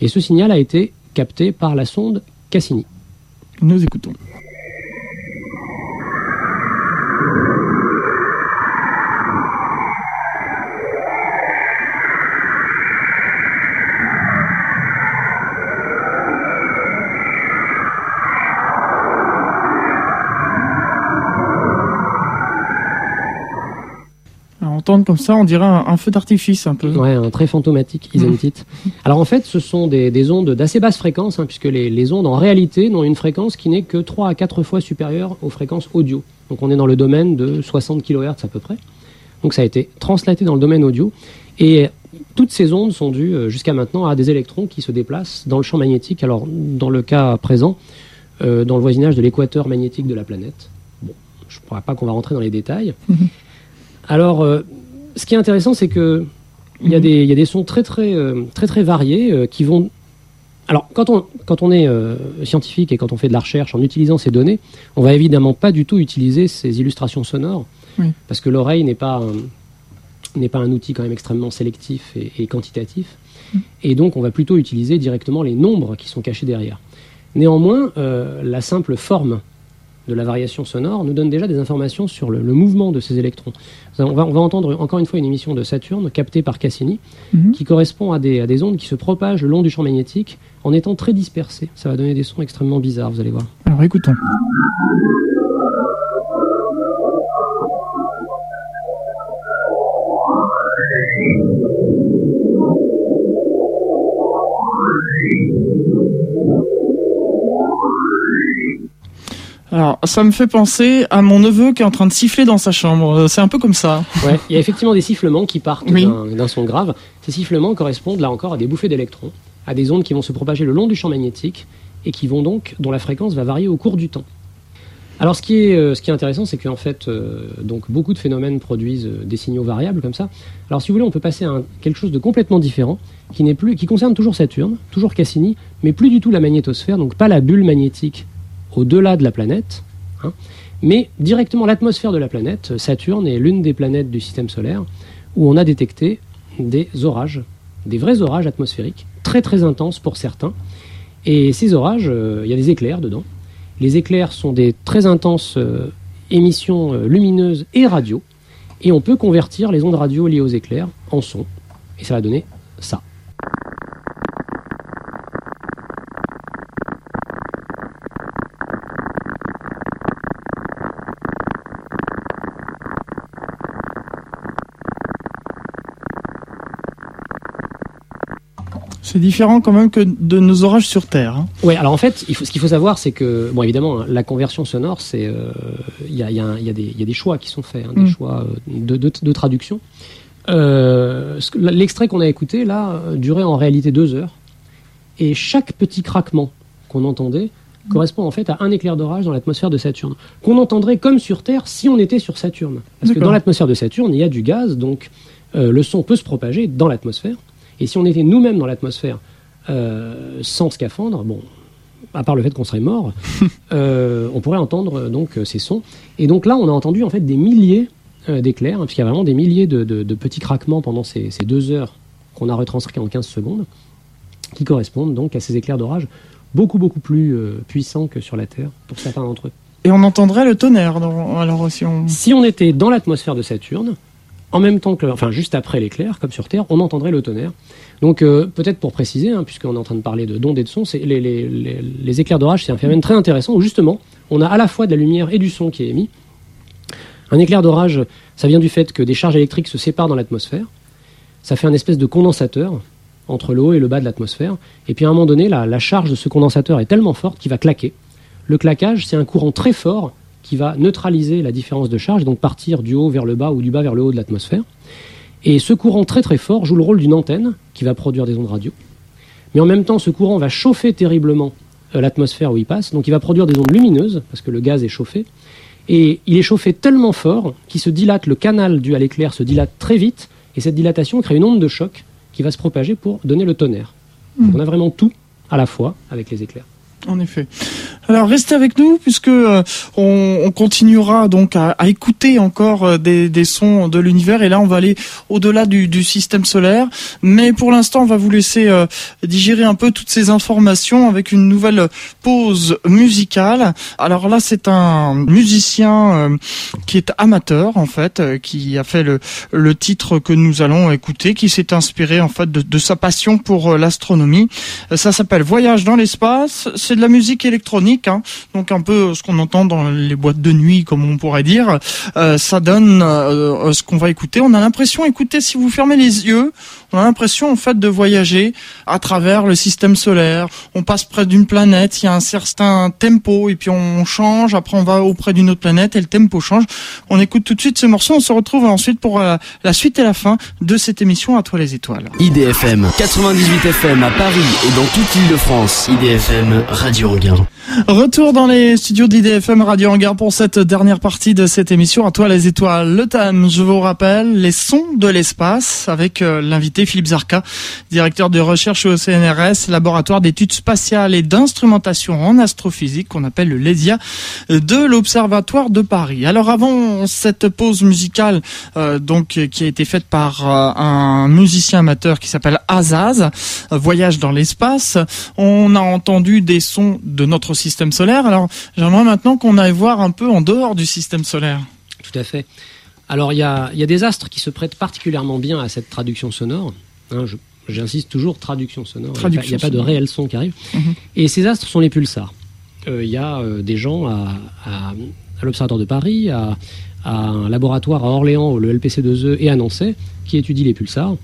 Et ce signal a été capté par la sonde Cassini. Nous écoutons. Comme ça, on dirait un, feu d'artifice un peu. Ouais, un très fantomatique, isentite. Alors en fait, ce sont des, ondes d'assez basse fréquence, hein, puisque les, ondes en réalité n'ont une fréquence qui n'est que 3 à 4 fois supérieure aux fréquences audio. Donc on est dans le domaine de 60 kHz à peu près. Donc ça a été translaté dans le domaine audio. Et toutes ces ondes sont dues euh, jusqu'à maintenant à des électrons qui se déplacent dans le champ magnétique. Alors dans le cas présent, euh, dans le voisinage de l'équateur magnétique de la planète. Bon, je ne crois pas qu'on va rentrer dans les détails. Alors, euh, ce qui est intéressant, c'est que il y, a des, sons très très euh, très très variés euh, qui vont. Alors, quand on, quand on est scientifique et quand on fait de la recherche en utilisant ces données, on va évidemment pas du tout utiliser ces illustrations sonores, parce que l'oreille n'est pas n'est pas un outil quand même extrêmement sélectif et, quantitatif, mm. et donc on va plutôt utiliser directement les nombres qui sont cachés derrière. Néanmoins, la simple forme de la variation sonore nous donne déjà des informations sur le, mouvement de ces électrons. On va, entendre encore une fois une émission de Saturne captée par Cassini mhm. qui correspond à des, à des ondes qui se propagent le long du champ magnétique en étant très dispersées. Ça va donner des sons extrêmement bizarres, vous allez voir. Alors écoutons. Alors, ça me fait penser à mon neveu qui est en train de siffler dans sa chambre. Euh, c'est un peu comme ça. Ouais, il y a effectivement des sifflements qui partent d'un son grave. Ces sifflements correspondent là encore à des bouffées d'électrons, à des ondes qui vont se propager le long du champ magnétique et qui vont donc, dont la fréquence va varier au cours du temps. Alors ce qui est, euh, ce qui est intéressant, c'est qu'en fait, euh, donc beaucoup de phénomènes produisent des signaux variables comme ça. Alors si vous voulez, on peut passer à quelque chose de complètement différent, qui n'est plus, qui concerne toujours Saturne, toujours Cassini, mais plus du tout la magnétosphère, donc pas la bulle magnétique au-delà de la planète, hein, mais directement l'atmosphère de la planète. Saturne est l'une des planètes du système solaire où on a détecté des orages, des vrais orages atmosphériques, très très intenses pour certains. Et ces orages, il y a des éclairs dedans. Les éclairs sont des très intenses euh, émissions euh, lumineuses et radio, et on peut convertir les ondes radio liées aux éclairs en son, et ça va donner ça. C'est différent quand même que de nos orages sur Terre. Hein. Oui, alors en fait, il faut, ce qu'il faut savoir, c'est que, bon, évidemment, la conversion sonore, c'est, euh, il y, a, y, a y, a y, a, des choix qui sont faits, hein, des mm. choix euh, de, de, de traduction. Euh, L'extrait qu'on a écouté, là, durait en réalité deux heures. Et chaque petit craquement qu'on entendait mm. correspond en fait à un éclair d'orage dans l'atmosphère de Saturne, qu'on entendrait comme sur Terre si on était sur Saturne. Parce que dans l'atmosphère de Saturne, il y a du gaz, donc euh, le son peut se propager dans l'atmosphère. Et si on était nous-mêmes dans l'atmosphère euh, sans scaphandre, bon, à part le fait qu'on serait mort, euh, on pourrait entendre euh, donc ces sons. Et donc là, on a entendu en fait des milliers euh, d'éclairs, hein, puisqu'il y a vraiment des milliers de, de, de petits craquements pendant ces, ces deux heures qu'on a retranscrits en 15 secondes, qui correspondent donc à ces éclairs d'orage beaucoup beaucoup plus euh, puissants que sur la Terre pour certains d'entre eux. Et on entendrait le tonnerre alors si on... Si on était dans l'atmosphère de Saturne, en même temps que, enfin juste après l'éclair, comme sur Terre, on entendrait le tonnerre. Donc euh, peut-être pour préciser, hein, puisqu'on est en train de parler de d'ondes et de sons, les, les, éclairs d'orage, c'est un phénomène très intéressant où justement on a à la fois de la lumière et du son qui est émis. Un éclair d'orage, ça vient du fait que des charges électriques se séparent dans l'atmosphère. Ça fait un espèce de condensateur entre le haut et le bas de l'atmosphère. Et puis à un moment donné, la, la charge de ce condensateur est tellement forte qu'il va claquer. Le claquage, c'est un courant très fort qui va neutraliser la différence de charge, donc partir du haut vers le bas ou du bas vers le haut de l'atmosphère. Et ce courant très très fort joue le rôle d'une antenne qui va produire des ondes radio. Mais en même temps, ce courant va chauffer terriblement euh, l'atmosphère où il passe, donc il va produire des ondes lumineuses, parce que le gaz est chauffé. Et il est chauffé tellement fort qu'il se dilate, le canal dû à l'éclair se dilate très vite, et cette dilatation crée une onde de choc qui va se propager pour donner le tonnerre. Mmh. On a vraiment tout à la fois avec les éclairs. En effet. Alors restez avec nous puisque euh, on, on, continuera donc à, à écouter encore euh, des, des, sons de l'univers et là on va aller au-delà du, du, système solaire. Mais pour l'instant on va vous laisser euh, digérer un peu toutes ces informations avec une nouvelle pause musicale. Alors là c'est un musicien euh, qui est amateur en fait, euh, qui a fait le, le, titre que nous allons écouter, qui s'est inspiré en fait de, de sa passion pour l'astronomie. Ça s'appelle Voyage dans l'espace c'est de la musique électronique, hein, donc un peu ce qu'on entend dans les boîtes de nuit, comme on pourrait dire. Euh, ça donne euh, ce qu'on va écouter. On a l'impression, écoutez, si vous fermez les yeux, on a l'impression en fait de voyager à travers le système solaire. On passe près d'une planète, il y a un certain tempo et puis on change. Après, on va auprès d'une autre planète et le tempo change. On écoute tout de suite ce morceau. On se retrouve ensuite pour la, la suite et la fin de cette émission à toi les étoiles. IDFM 98 FM à Paris et dans toute l'île de France. IDFM Radio Regard. Retour dans les studios d'IDFM Radio Regard pour cette dernière partie de cette émission. À toi les étoiles. Le thème, je vous rappelle, les sons de l'espace avec euh, Philippe Zarka, directeur de recherche au CNRS, laboratoire d'études spatiales et d'instrumentation en astrophysique qu'on appelle le LESIA de l'Observatoire de Paris. Alors avant cette pause musicale euh, donc qui a été faite par euh, un musicien amateur qui s'appelle Azaz, Voyage dans l'espace, on a entendu des sons de notre système solaire. Alors j'aimerais maintenant qu'on aille voir un peu en dehors du système solaire. Tout à fait. Alors il y a, y a, des astres qui se prêtent particulièrement bien à cette traduction sonore. Hein, J'insiste toujours, traduction sonore. Il n'y a, pas de réel son qui arrive. Mm -hmm. Et ces astres sont les pulsars. Il euh, y a euh, des gens à, à, à l'Observatoire de Paris, à, à, un laboratoire à Orléans, le LPC2E et à Nancy, qui étudient les pulsars.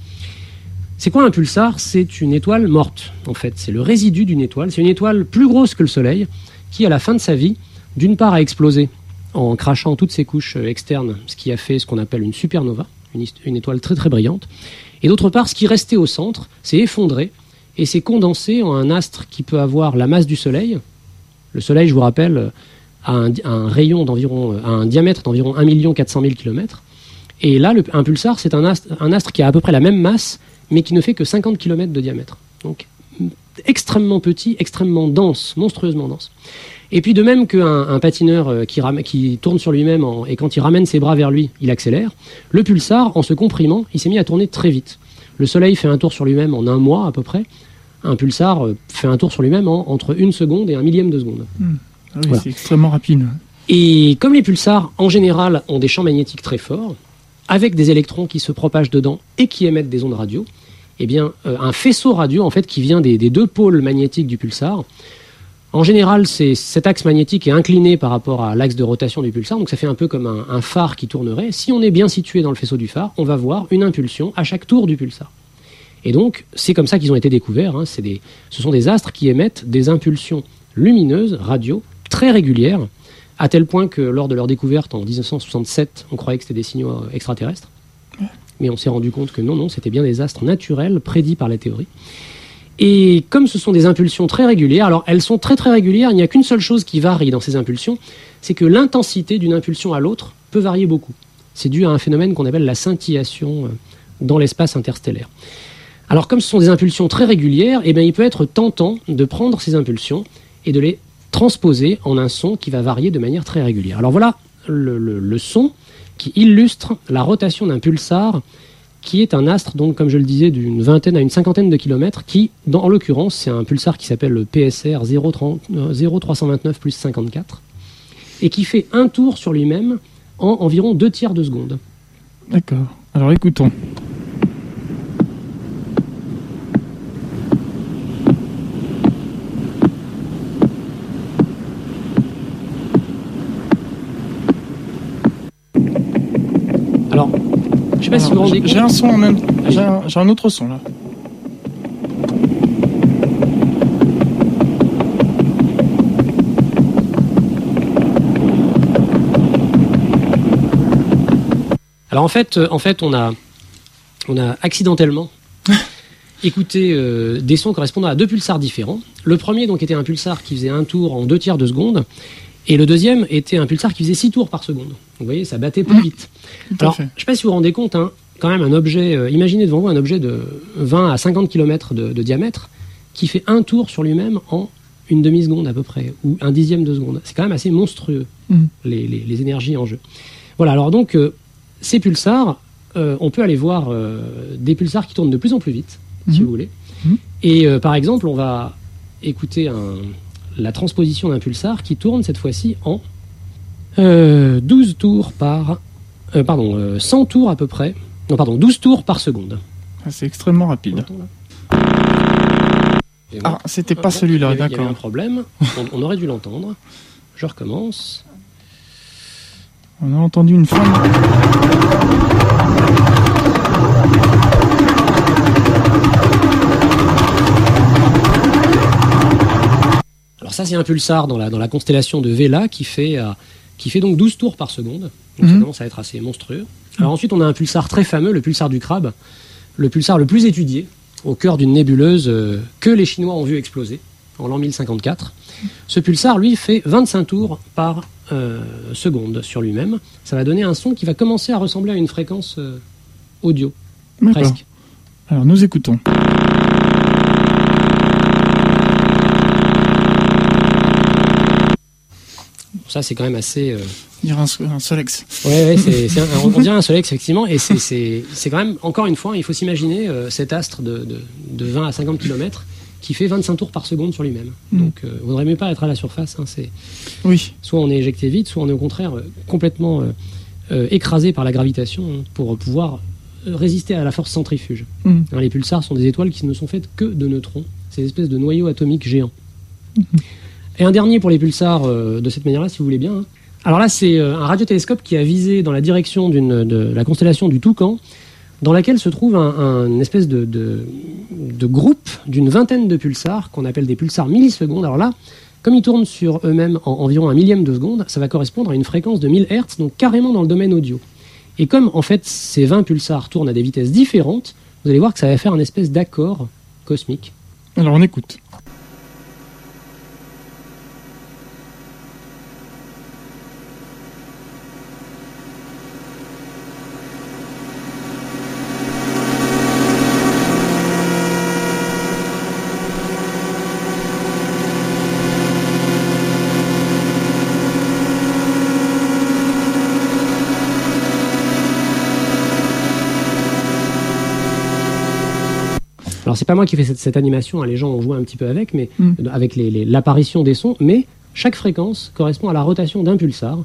C'est quoi un pulsar? C'est une étoile morte, en fait. C'est le résidu d'une étoile. C'est une étoile plus grosse que le Soleil, qui, à la fin de sa vie, d'une part a explosé en crachant toutes ses couches externes, ce qui a fait ce qu'on appelle une supernova, une, étoile très très brillante. Et d'autre part, ce qui restait au centre s'est effondré et c'est condensé en un astre qui peut avoir la masse du Soleil. Le Soleil, je vous rappelle, a un, rayon d'environ, un diamètre d'environ 1 400 000 km. Et là, un pulsar, c'est un astre, un astre qui a à peu près la même masse, mais qui ne fait que 50 km de diamètre. Donc extrêmement petit, extrêmement dense, monstrueusement dense. Et puis de même qu'un un patineur euh, qui, qui, tourne sur lui-même et quand il ramène ses bras vers lui, il accélère, le pulsar, en se comprimant, il s'est mis à tourner très vite. Le Soleil fait un tour sur lui-même en un mois à peu près. Un pulsar euh, fait un tour sur lui-même en, entre une seconde et un millième de seconde. Hmm. Ah oui, C'est extrêmement rapide. Et comme les pulsars, en général, ont des champs magnétiques très forts, avec des électrons qui se propagent dedans et qui émettent des ondes radio, eh bien, euh, un faisceau radio, en fait, qui vient des, deux pôles magnétiques du pulsar, en général, cet axe magnétique est incliné par rapport à l'axe de rotation du pulsar, donc ça fait un peu comme un, phare qui tournerait. Si on est bien situé dans le faisceau du phare, on va voir une impulsion à chaque tour du pulsar. Et donc, c'est comme ça qu'ils ont été découverts. Hein. Des, ce sont des astres qui émettent des impulsions lumineuses, radio, très régulières, à tel point que lors de leur découverte en 1967, on croyait que c'était des signaux euh, extraterrestres. Mais on s'est rendu compte que non, non, c'était bien des astres naturels prédits par la théorie. Et comme ce sont des impulsions très régulières, alors elles sont très très régulières, il n'y a qu'une seule chose qui varie dans ces impulsions, c'est que l'intensité d'une impulsion à l'autre peut varier beaucoup. C'est dû à un phénomène qu'on appelle la scintillation euh, dans l'espace interstellaire. Alors comme ce sont des impulsions très régulières, eh bien, il peut être tentant de prendre ces impulsions et de les transposé en un son qui va varier de manière très régulière. Alors voilà le, son qui illustre la rotation d'un pulsar qui est un astre, donc comme je le disais, d'une vingtaine à une cinquantaine de kilomètres, qui, en l'occurrence, c'est un pulsar qui s'appelle le PSR 0329 plus 54, et qui fait un tour sur lui-même en environ deux tiers de seconde. D'accord. Alors écoutons. Je sais pas si vous vous rendez compte. J'ai un son en même J'ai un, autre son là. Alors en fait, euh, en fait, on a, on a accidentellement écouté euh, des sons correspondant à deux pulsars différents. Le premier donc était un pulsar qui faisait un tour en deux tiers de seconde, et le deuxième était un pulsar qui faisait six tours par seconde. Vous voyez, ça battait plus vite. Alors, je ne sais pas si vous vous rendez compte, hein, quand même un objet, euh, imaginez devant vous un objet de 20 à 50 km de, diamètre qui fait un tour sur lui-même en une demi-seconde à peu près, ou un dixième de seconde. C'est quand même assez monstrueux, mm. les, énergies en jeu. Voilà, alors donc, euh, ces pulsars, euh, on peut aller voir des pulsars qui tournent de plus en plus vite, si mm. vous voulez. Et par exemple, on va écouter la transposition d'un pulsar qui tourne cette fois-ci en 12 tours par euh, pardon, 100 euh, tours à peu près. Non, pardon, 12 tours par seconde. Ah, c'est extrêmement rapide. Ah, c'était pas celui-là, d'accord. Il y avait un problème, on, aurait dû l'entendre. Je recommence. On a entendu une femme. Ça, c'est un pulsar dans la, dans la constellation de Vela qui fait, euh, qui fait donc 12 tours par seconde. Donc ça mhm. commence à être assez monstrueux. Alors ensuite, on a un pulsar très fameux, le pulsar du crabe, le pulsar le plus étudié, au cœur d'une nébuleuse euh, que les Chinois ont vu exploser en l'an 1054. Ce pulsar, lui, fait 25 tours par euh, seconde sur lui-même. Ça va donner un son qui va commencer à ressembler à une fréquence audio, presque. Alors nous écoutons. Ça, c'est quand même assez. Euh... Dire un, Solex. Ouais, c'est, on, dirait un Solex, effectivement. Et c'est, quand même, encore une fois, il faut s'imaginer euh, cet astre de, de, 20 à 50 km qui fait 25 tours par seconde sur lui-même. Mm. Donc, euh, ne vaudrait mieux pas être à la surface. Hein, c'est, oui. Soit on est éjecté vite, soit on est au contraire euh, complètement écrasé par la gravitation hein, pour pouvoir résister à la force centrifuge. Mm. Hein, les pulsars sont des étoiles qui ne sont faites que de neutrons, ces espèces de noyaux atomiques géants. Mm-hmm. Et un dernier pour les pulsars euh, de cette manière-là, si vous voulez bien. Hein. Alors là, c'est euh, un radiotélescope qui a visé dans la direction de la constellation du Toucan, dans laquelle se trouve un, espèce de, groupe d'une vingtaine de pulsars qu'on appelle des pulsars millisecondes. Alors là, comme ils tournent sur eux-mêmes en environ un millième de seconde, ça va correspondre à une fréquence de 1000 Hz, donc carrément dans le domaine audio. Et comme en fait ces 20 pulsars tournent à des vitesses différentes, vous allez voir que ça va faire un espèce d'accord cosmique Alors on écoute. Alors c'est pas moi qui fais cette, cette animation, hein, les gens ont joué un petit peu avec, mais mm. avec l'apparition des sons, mais chaque fréquence correspond à la rotation d'un pulsar.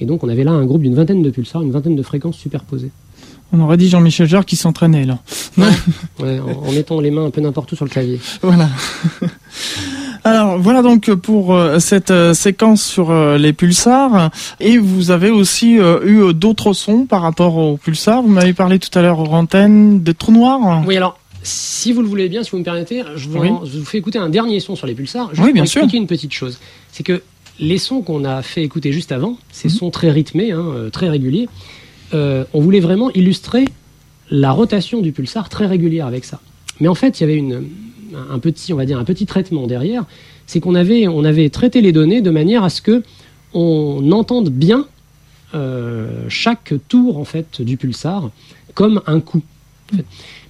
Et donc on avait là un groupe d'une vingtaine de pulsars, une vingtaine de fréquences superposées. On aurait dit Jean-Michel Jarre qui s'entraînait là. Ouais, en, mettant les mains un peu n'importe où sur le clavier. Voilà. Alors voilà donc pour euh, cette euh, séquence sur euh, les pulsars et vous avez aussi eu d'autres sons par rapport aux pulsars. Vous m'avez parlé tout à l'heure aux antennes des trous noirs. Oui alors si vous le voulez bien, si vous me permettez, je vous, fais écouter un dernier son sur les pulsars. Je vais vous expliquer une petite chose. C'est que les sons qu'on a fait écouter juste avant, ces mhm. sons très rythmés, hein, euh, très réguliers, euh, on voulait vraiment illustrer la rotation du pulsar très régulière avec ça. Mais en fait, il y avait une, un petit, on va dire, un petit traitement derrière. C'est qu'on avait, on avait traité les données de manière à ce que on entende bien euh, chaque tour en fait du pulsar comme un coup.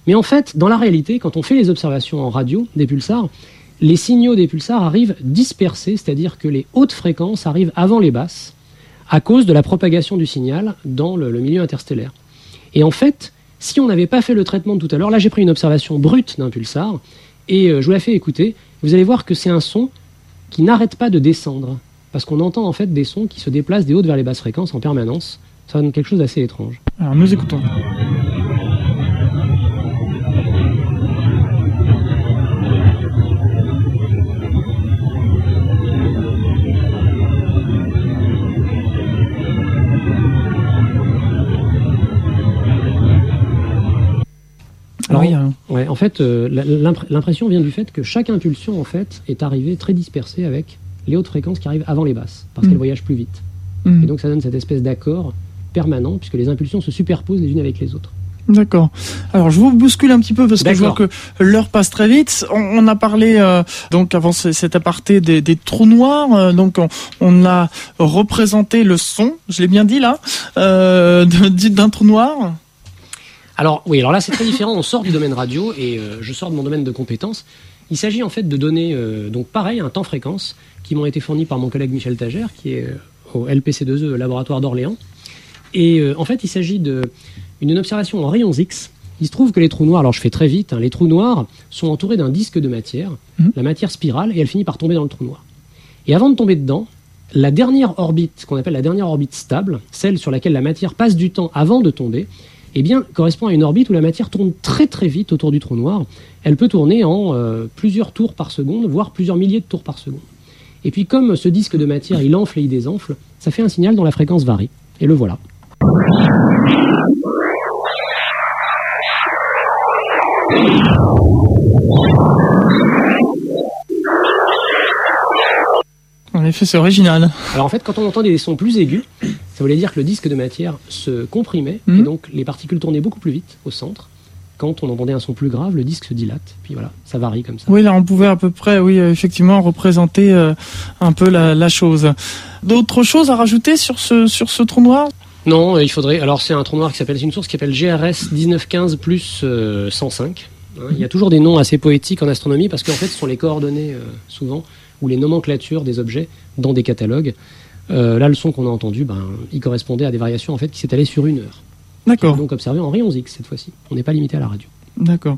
Mais en fait, dans la réalité, quand on fait les observations en radio des pulsars, les signaux des pulsars arrivent dispersés, c'est-à-dire que les hautes fréquences arrivent avant les basses, à cause de la propagation du signal dans le, milieu interstellaire. Et en fait, si on n'avait pas fait le traitement de tout à l'heure, là j'ai pris une observation brute d'un pulsar, et euh, je vous la fais écouter, vous allez voir que c'est un son qui n'arrête pas de descendre, parce qu'on entend en fait des sons qui se déplacent des hautes vers les basses fréquences en permanence. Ça donne quelque chose d'assez étrange. Alors nous écoutons. En fait, euh, l'impression vient du fait que chaque impulsion en fait est arrivée très dispersée avec les hautes fréquences qui arrivent avant les basses, parce mm. qu'elles voyagent plus vite. Mm. Et donc ça donne cette espèce d'accord permanent, puisque les impulsions se superposent les unes avec les autres. D'accord. Alors je vous bouscule un petit peu parce que je vois que l'heure passe très vite. On, a parlé euh, donc avant cet aparté des, trous noirs. Euh, donc on, a représenté le son, je l'ai bien dit là, d'un trou noir. Alors oui, alors là c'est très différent. On sort du domaine radio et euh, je sors de mon domaine de compétences. Il s'agit en fait de données, euh, donc pareil, un temps-fréquence, qui m'ont été fournis par mon collègue Michel Tagère, qui est euh, au LPC2E, laboratoire d'Orléans. Et en fait, il s'agit d'une observation en rayons X. Il se trouve que les trous noirs, alors je fais très vite, hein, les trous noirs sont entourés d'un disque de matière, mhm. la matière spirale, et elle finit par tomber dans le trou noir. Et avant de tomber dedans, la dernière orbite, qu'on appelle la dernière orbite stable, celle sur laquelle la matière passe du temps avant de tomber, eh bien, correspond à une orbite où la matière tourne très très vite autour du trou noir. Elle peut tourner en euh, plusieurs tours par seconde, voire plusieurs milliers de tours par seconde. Et puis, comme ce disque de matière, il enfle et il désenfle, ça fait un signal dont la fréquence varie. Et le voilà. En effet, c'est original. Alors en fait, quand on entend des sons plus aigus, ça voulait dire que le disque de matière se comprimait et mhm. donc les particules tournaient beaucoup plus vite au centre. Quand on entendait un son plus grave, le disque se dilate. Puis voilà, ça varie comme ça. Oui, là, on pouvait à peu près, oui, effectivement, représenter euh, un peu la, chose. D'autres choses à rajouter sur ce, sur ce trou noir? Non, il faudrait. Alors, c'est un trou noir qui s'appelle, c'est une source qui s'appelle GRS 1915 plus 105. Euh, hein, il y a toujours des noms assez poétiques en astronomie parce qu'en fait, ce sont les coordonnées, euh, souvent, ou les nomenclatures des objets dans des catalogues. Euh, là, le son qu'on a entendu, ben, il correspondait à des variations en fait qui s'étalaient sur une heure. D'accord. Donc observé en rayons X cette fois-ci. On n'est pas limité à la radio. D'accord.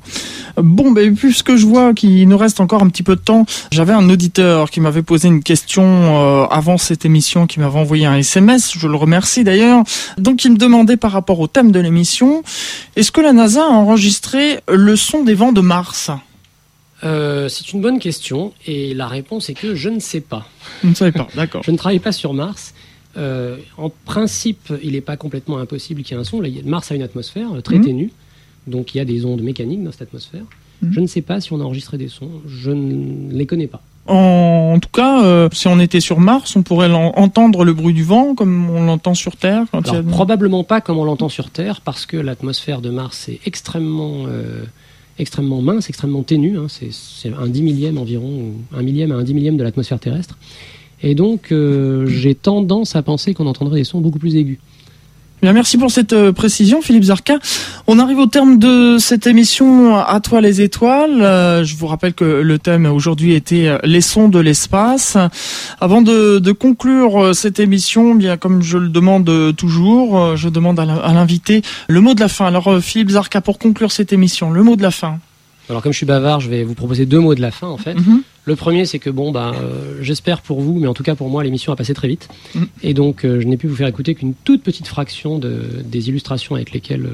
Bon, ben, puisque je vois qu'il nous reste encore un petit peu de temps, j'avais un auditeur qui m'avait posé une question euh, avant cette émission, qui m'avait envoyé un SMS, je le remercie d'ailleurs. Donc il me demandait par rapport au thème de l'émission, est-ce que la NASA a enregistré le son des vents de Mars? Euh, c'est une bonne question et la réponse est que je ne sais pas. Je ne pas, d'accord. je ne travaille pas sur Mars. Euh, en principe, il n'est pas complètement impossible qu'il y ait un son. Mars a une atmosphère euh, très mhm. ténue, donc il y a des ondes mécaniques dans cette atmosphère. Mhm. Je ne sais pas si on a enregistré des sons, je ne les connais pas. En, tout cas, si on était sur Mars, on pourrait entendre le bruit du vent comme on l'entend sur Terre. Probablement pas comme on l'entend sur Terre, parce que l'atmosphère de Mars est extrêmement extrêmement mince, extrêmement ténu. Hein. c'est un dix millième environ, un millième à un dix millième de l'atmosphère terrestre. Et donc, j'ai tendance à penser qu'on entendrait des sons beaucoup plus aigus. Bien, merci pour cette euh, précision, Philippe Zarka. On arrive au terme de cette émission À toi les étoiles. Euh, je vous rappelle que le thème aujourd'hui était euh, les sons de l'espace. Avant de, conclure cette émission, bien comme je le demande toujours, je demande à l'invité le mot de la fin. Alors, Philippe Zarka, pour conclure cette émission, le mot de la fin. Alors comme je suis bavard, je vais vous proposer deux mots de la fin en fait. Mhm. Le premier, c'est que bon, bah, euh, j'espère pour vous, mais en tout cas pour moi, l'émission a passé très vite, mhm. et donc euh, je n'ai pu vous faire écouter qu'une toute petite fraction de, des illustrations avec lesquelles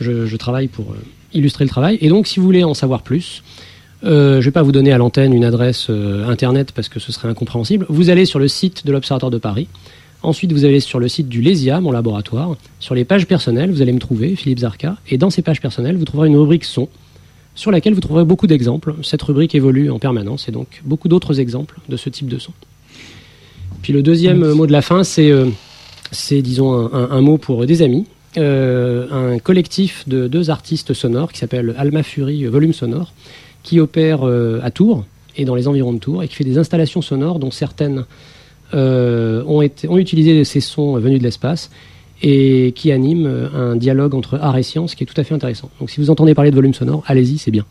euh, je, travaille pour illustrer le travail. Et donc, si vous voulez en savoir plus, je ne vais pas vous donner à l'antenne une adresse internet parce que ce serait incompréhensible. Vous allez sur le site de l'Observatoire de Paris. Ensuite, vous allez sur le site du LESIA, mon laboratoire. Sur les pages personnelles, vous allez me trouver, Philippe Zarka. Et dans ces pages personnelles, vous trouverez une rubrique son sur laquelle vous trouverez beaucoup d'exemples. Cette rubrique évolue en permanence et donc beaucoup d'autres exemples de ce type de son. Puis le deuxième mot de la fin, c'est, euh, disons, un, mot pour des amis. Euh, un collectif de deux artistes sonores qui s'appelle Alma Fury Volume Sonore, qui opère euh, à Tours et dans les environs de Tours et qui fait des installations sonores dont certaines ont, été, ont utilisé ces sons venus de l'espace et qui anime un dialogue entre art et science qui est tout à fait intéressant. Donc si vous entendez parler de volume sonore, allez-y, c'est bien.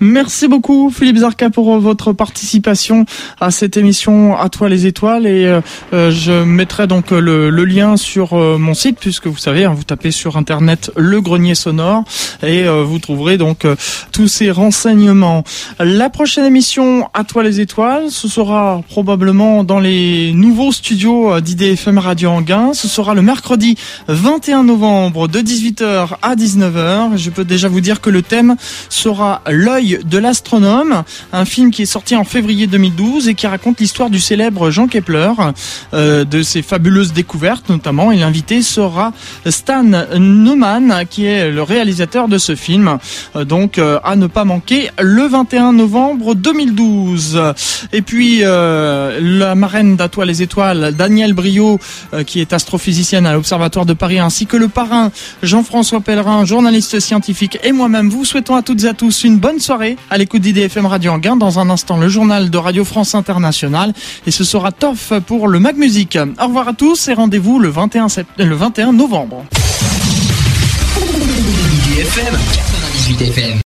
Merci beaucoup Philippe Zarka pour votre participation à cette émission À toi les étoiles et euh, euh, je mettrai donc le, lien sur euh, mon site puisque vous savez hein, vous tapez sur internet le grenier sonore et vous trouverez donc tous ces renseignements. La prochaine émission À toi les étoiles, ce sera probablement dans les nouveaux studios d'IDFM Radio Anguin. Ce sera le mercredi 21 novembre de 18h à 19h. Je peux déjà vous dire que le thème sera L'œil de l'astronome, un film qui est sorti en février 2012 et qui raconte l'histoire du célèbre Jean Kepler, euh, de ses fabuleuses découvertes notamment. Et l'invité sera Stan Neumann, qui est le réalisateur de ce film. Euh, donc euh, à ne pas manquer le 21 novembre 2012. Et puis la marraine d'Atoile les étoiles, Daniel Brio, qui est astrophysicienne à l'Observatoire de Paris, ainsi que le parrain Jean-François Pellerin, journaliste scientifique, et moi-même vous souhaitons à toutes et à tous une bonne soirée à l'écoute d'IDFM Radio Anguin. Dans un instant, le journal de Radio France Internationale. Et ce sera Toff pour le Mag Music. Au revoir à tous et rendez-vous le 21, le 21 novembre. IDFM 98 FM.